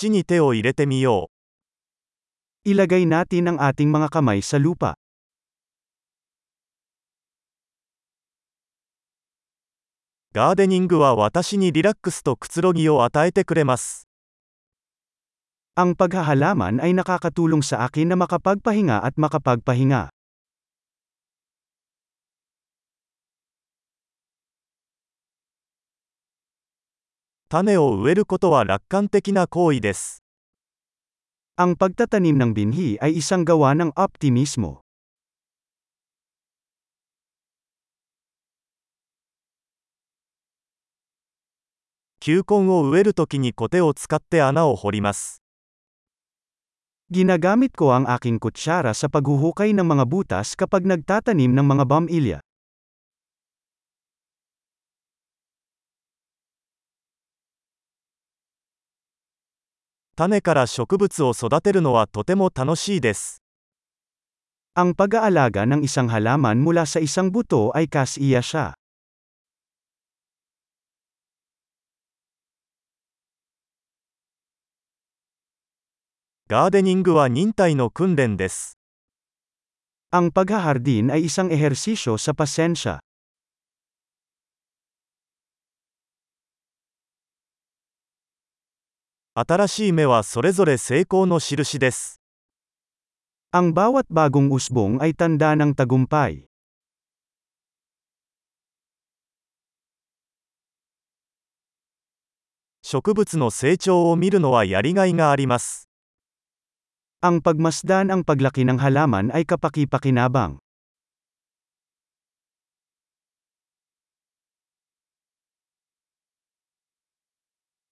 土に手を入れてみよう。 Ilagay natin ang ating mga kamay sa lupa. ガーデニングは私にリラックスとくつろぎを与えてくれます。 Ang paghahalaman ay nakakatulong sa akin na makapagpahinga at makapagpahinga. 種を植えることは楽観的な行為です。 Ang pagtatanim ng binhi ay isang gawa ng optimismo. 球根を植えるときにコテを使って穴を掘ります。 Ginagamit ko ang aking kutsara sa paghuhukay ng mga butas kapag nagtatanim ng mga bamilya. 種から植物を育てるのはとても楽しいです。 Ang pag-aalaga ng isang halaman mula sa isang buto ay kasiya siya. ガーデニングは忍耐の訓練です。 Ang paghahardin ay isang ehersisyo sa pasensya. 新しい芽はそれぞれ成功の印です。Ang bawat bagong usbong ay tanda ng tagumpay. 植物の成長を見るのはやりがいがあります。Ang pagmasdan ang paglaki ng halaman ay kapaki-pakinabang.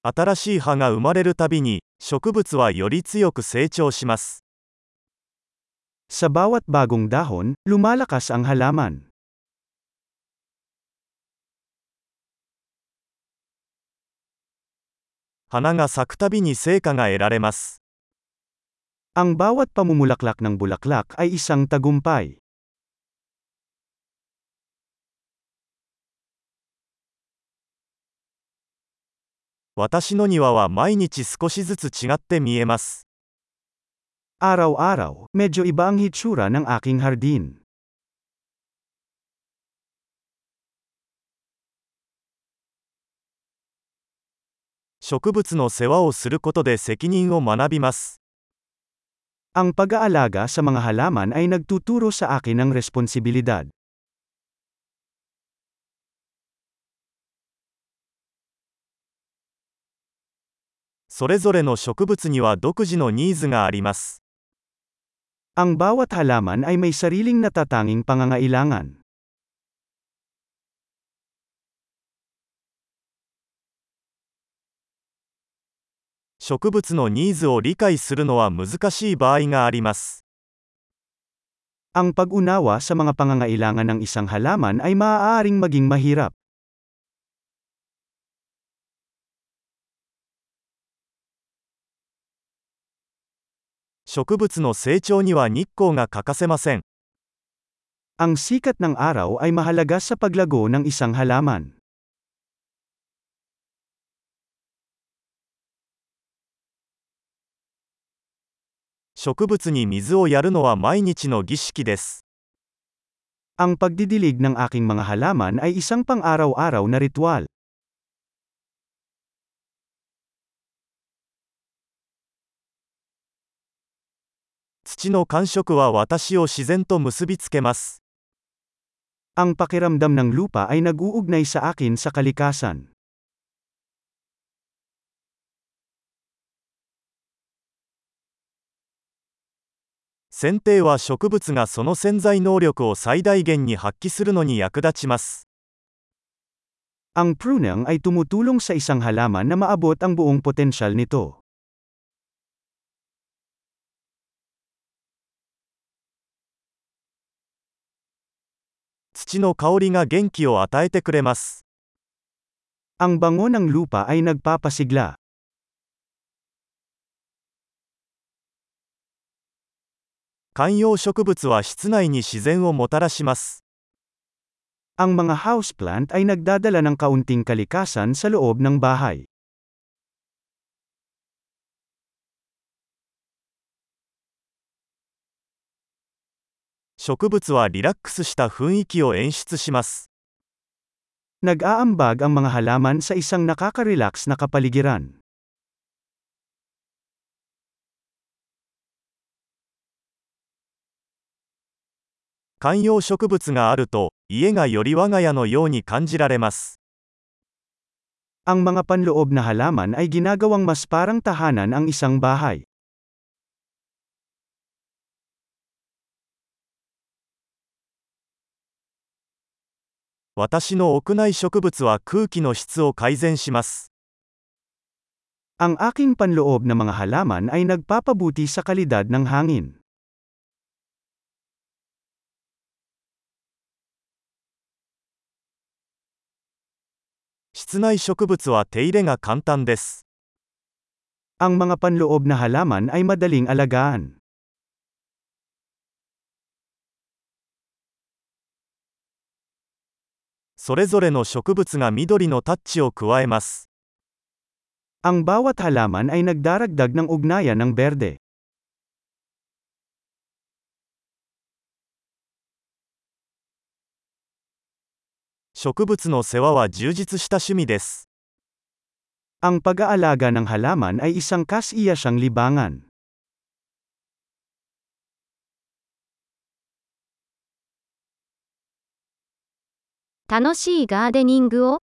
新しい葉が生まれるたびに、植物はより強く成長します。 Sa bawat bagong dahon, lumalakas ang halaman. 花が咲くたびに成果が得られます。 Ang bawat pamumulaklak ng bulaklak ay isang tagumpay. 私の庭は毎日少しずつ違って見えます。 Araw-araw, medyo iba ang hitsura ng aking hardin. 植物の世話をすることで責任を学びます。 Ang pag-aalaga sa mga halaman ay nagtuturo sa akin ng responsibilidad. それぞれの植物には独自のニーズがあります。 Ang bawat halaman ay may sariling natatanging pangangailangan. 植物のニーズを理解するのは難しい場合があります。 Ang pag-unawa sa mga pangangailangan ng isang halaman ay maaaring maging mahirap. 植物の成長には日光が欠かせません。 Ang sikat ng araw ay mahalaga sa paglago ng isang halaman. 植物に水をやるのは毎日の儀式です。 Ang pagdidilig ng aking mga halaman ay isang pang-araw-araw na ritual. 土の感触は私を自然と結びつけます。Ang pakiramdam ng lupa ay nag-uugnay sa akin sa kalikasan. 剪定は植物がその潜在能力を最大限に発揮するのに役立ちます。Ang pruning ay tumutulong sa isang halaman na maabot ang buong potensyal nito. 土の香りが元気を与えてくれます。 Ang bango ng lupa ay nagpapasigla. 観葉植物は室内に自然をもたらします。 Ang mga houseplant ay nagdadala ng kaunting kalikasan sa loob ng bahay. 植物はリラックスした雰囲気を演出します。 Nag-aambag ang mga halaman sa isang nakaka-relax na kapaligiran. 観葉植物があると、家がより我が家のように感じられます。 Ang mga panloob na halaman ay ginagawang mas parang tahanan ang isang bahay. 私の屋内植物は空気の質を改善します。 Ang aking panloob na mga halaman ay nagpapabuti sa kalidad ng hangin. 室内植物は手入れが簡単です。 Ang mga panloob na halaman ay madaling alagaan. それぞれの植物が緑のタッチを加えます。 Ang bawat halaman ay nagdaragdag ng ugnayan ng berde. 植物の世話は充実した趣味です。 Ang pag-aalaga ng halaman ay isang kas-iyasang libangan. 楽しいガーデニングを？